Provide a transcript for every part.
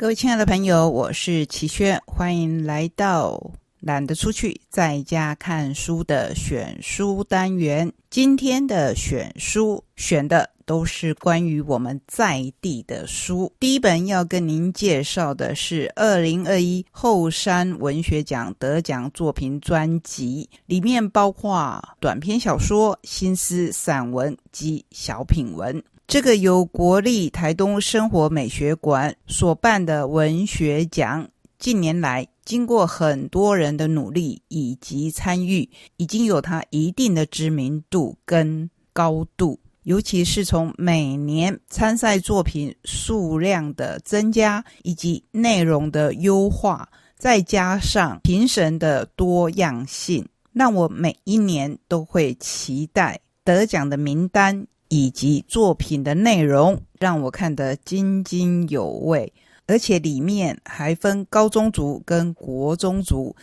各位亲爱的朋友，我是齐轩，欢迎来到懒得出去，在家看书的选书单元。今天的选书选的都是关于我们在地的书。第一本要跟您介绍的是二零二一后山文学奖得奖作品专辑，里面包括短篇小说、新诗、散文及小品文。这个由国立台东生活美学馆所办的文学奖，近年来经过很多人的努力以及参与，已经有它一定的知名度跟高度。尤其是从每年参赛作品数量的增加，以及内容的优化，再加上评审的多样性，那我每一年都会期待得奖的名单。以及作品的内容让我看得津津有味，而且里面还分高中族跟国中族，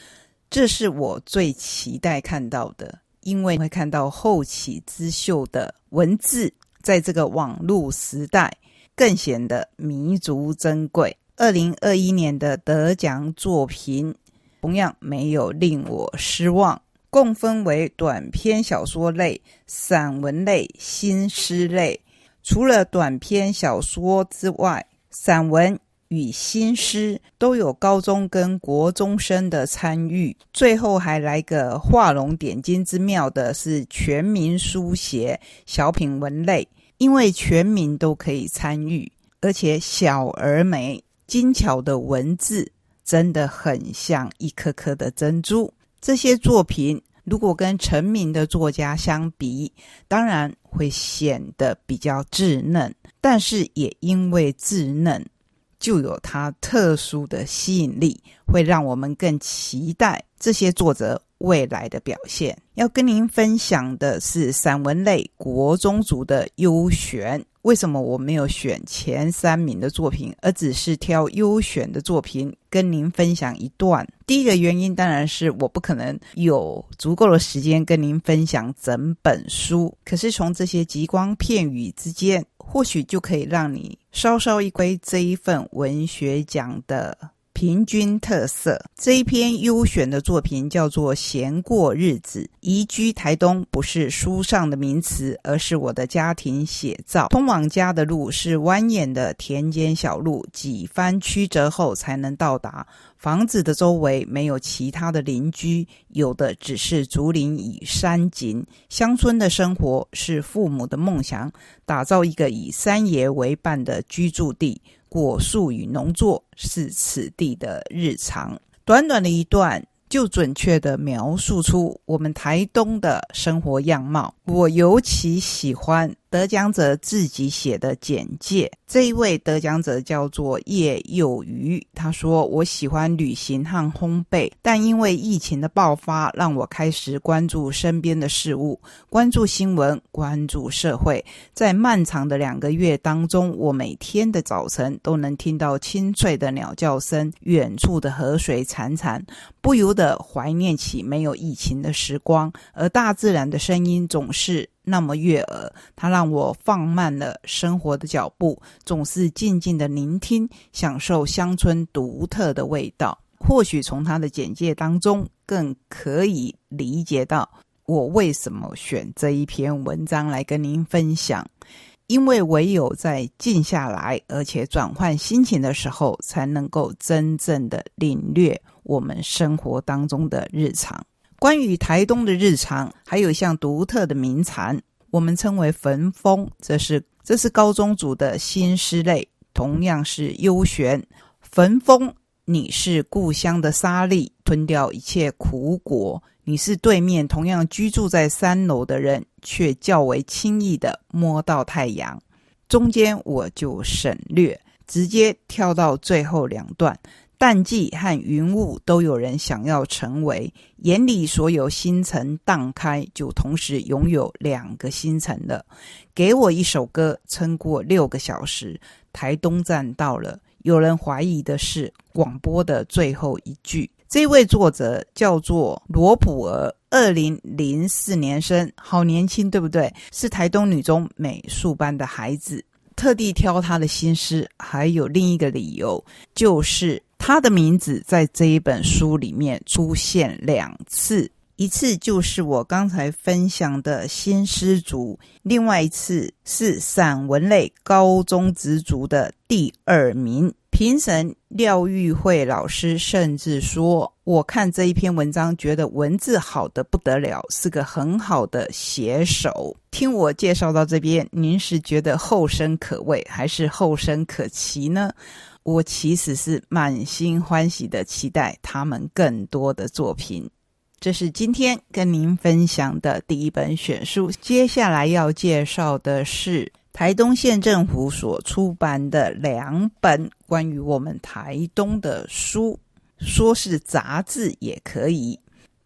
这是我最期待看到的，因为会看到后起之秀的文字，在这个网络时代更显得弥足珍贵。二零二一年的得奖作品同样没有令我失望。共分为短篇小说类、散文类、新诗类。除了短篇小说之外，散文与新诗都有高中跟国中生的参与。最后还来个画龙点睛之妙的是全民书写小品文类，因为全民都可以参与，而且小而美，精巧的文字真的很像一颗颗的珍珠。这些作品如果跟成名的作家相比，当然会显得比较稚嫩，但是也因为稚嫩，就有它特殊的吸引力，会让我们更期待这些作者未来的表现。要跟您分享的是散文类国中族的优选。为什么我没有选前三名的作品，而只是挑优选的作品跟您分享一段？第一个原因当然是我不可能有足够的时间跟您分享整本书，可是从这些极光片语之间，或许就可以让你稍稍一窥这一份文学奖的。平均特色这一篇优选的作品叫做《闲过日子》，移居台东不是书上的名词，而是我的家庭写照。通往家的路是蜿蜒的田间小路，几番曲折后才能到达。房子的周围没有其他的邻居，有的只是竹林与山景。乡村的生活是父母的梦想，打造一个以山野为伴的居住地。果树与农作是此地的日常。短短的一段，就准确地描述出我们台东的生活样貌。我尤其喜欢。得奖者自己写的简介，这一位得奖者叫做叶幼瑜。他说：“我喜欢旅行和烘焙，但因为疫情的爆发，让我开始关注身边的事物，关注新闻，关注社会。在漫长的两个月当中，我每天的早晨都能听到清脆的鸟叫声，远处的河水潺潺，不由得怀念起没有疫情的时光。而大自然的声音总是。”那么悦耳，它让我放慢了生活的脚步，总是静静的聆听，享受乡村独特的味道。或许从他的简介当中，更可以理解到我为什么选这一篇文章来跟您分享。因为唯有在静下来，而且转换心情的时候，才能够真正的领略我们生活当中的日常。关于台东的日常，还有一项独特的名产，我们称为“焚风”。这是这是高中组的新诗类，同样是优选。焚风，你是故乡的沙粒，吞掉一切苦果；你是对面同样居住在三楼的人，却较为轻易的摸到太阳。中间我就省略，直接跳到最后两段。淡季和云雾都有人想要成为，眼里所有星辰荡开，就同时拥有两个星辰了。给我一首歌，撑过六个小时。台东站到了，有人怀疑的是广播的最后一句。这位作者叫做罗普儿，二零零四年生，好年轻，对不对？是台东女中美术班的孩子。特地挑他的新诗，还有另一个理由，就是他的名字在这一本书里面出现两次。一次就是我刚才分享的新诗族，另外一次是散文类高中职族的第二名。评审廖玉慧老师甚至说：“我看这一篇文章，觉得文字好的不得了，是个很好的写手。”听我介绍到这边，您是觉得后生可畏，还是后生可期呢？我其实是满心欢喜的，期待他们更多的作品。这是今天跟您分享的第一本选书。接下来要介绍的是台东县政府所出版的两本关于我们台东的书，说是杂志也可以。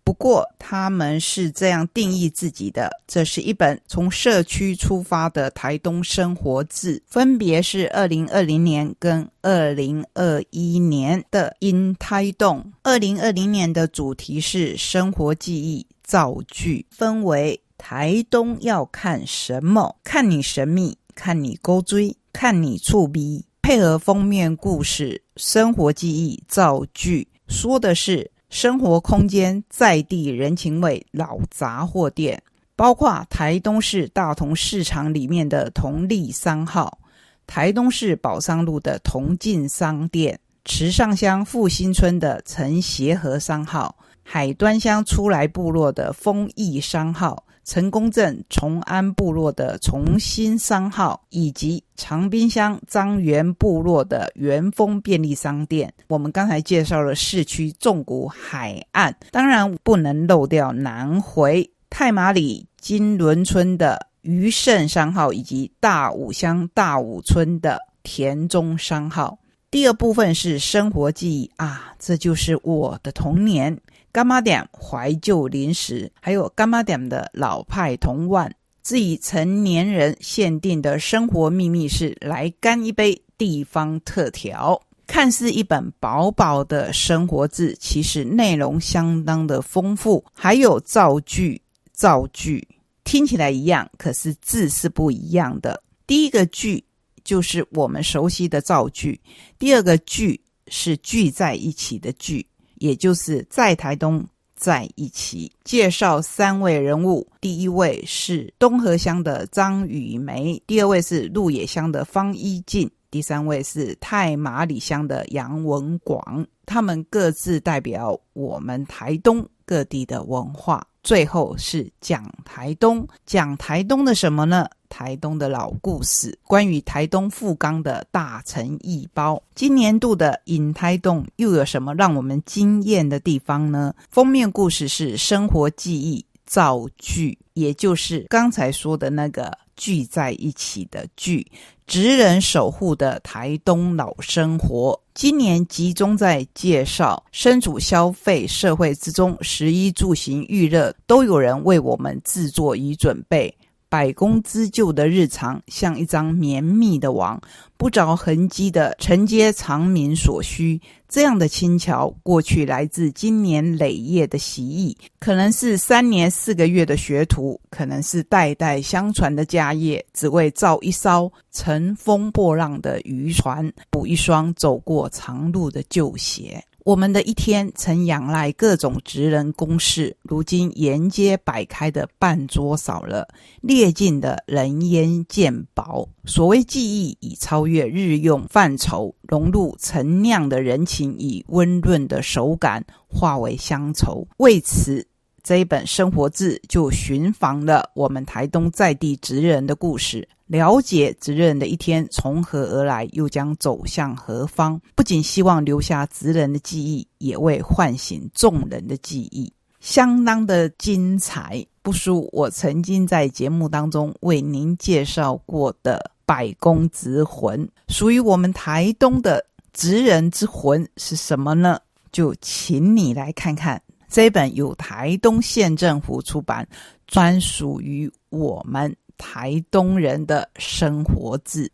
不过，他们是这样定义自己的：这是一本从社区出发的台东生活志，分别是二零二零年跟二零二一年的《因台东》。二零二零年的主题是生活记忆造句，分为台东要看什么？看你神秘，看你勾追，看你触鼻。配合封面故事，生活记忆造句，说的是。生活空间在地人情味老杂货店，包括台东市大同市场里面的同利商号、台东市宝山路的同进商店、池上乡复兴村的陈协和商号、海端乡出来部落的丰益商号。成功镇崇安部落的重新商号，以及长滨乡张园部落的元丰便利商店。我们刚才介绍了市区纵谷海岸，当然不能漏掉南回太马里金轮村的余盛商号，以及大武乡大武村的田中商号。第二部分是生活记忆啊，这就是我的童年。干妈店怀旧零食，还有干妈店的老派童玩。至于成年人限定的生活秘密是来干一杯地方特调。看似一本薄薄的生活字，其实内容相当的丰富，还有造句，造句听起来一样，可是字是不一样的。第一个句就是我们熟悉的造句，第二个句是聚在一起的句。也就是在台东在一起介绍三位人物，第一位是东河乡的张雨梅，第二位是鹿野乡的方一进，第三位是太马里乡的杨文广。他们各自代表我们台东各地的文化。最后是讲台东，讲台东的什么呢？台东的老故事，关于台东富冈的大成一包。今年度的引台东又有什么让我们惊艳的地方呢？封面故事是生活记忆造句，也就是刚才说的那个聚在一起的聚。职人守护的台东老生活，今年集中在介绍身处消费社会之中，食衣住行预热都有人为我们制作与准备。百工织就的日常，像一张绵密的网，不着痕迹的承接长民所需。这样的轻巧，过去来自经年累月的习艺，可能是三年四个月的学徒，可能是代代相传的家业，只为造一艘乘风破浪的渔船，补一双走过长路的旧鞋。我们的一天曾仰赖各种职人公事，如今沿街摆开的半桌少了，列尽的人烟渐薄。所谓技艺已超越日用范畴，融入陈酿的人情以温润的手感化为乡愁。为此。这一本生活志就寻访了我们台东在地职人的故事，了解职人的一天从何而来，又将走向何方。不仅希望留下职人的记忆，也为唤醒众人的记忆，相当的精彩，不输我曾经在节目当中为您介绍过的百工职魂。属于我们台东的职人之魂是什么呢？就请你来看看。这本由台东县政府出版，专属于我们台东人的生活字。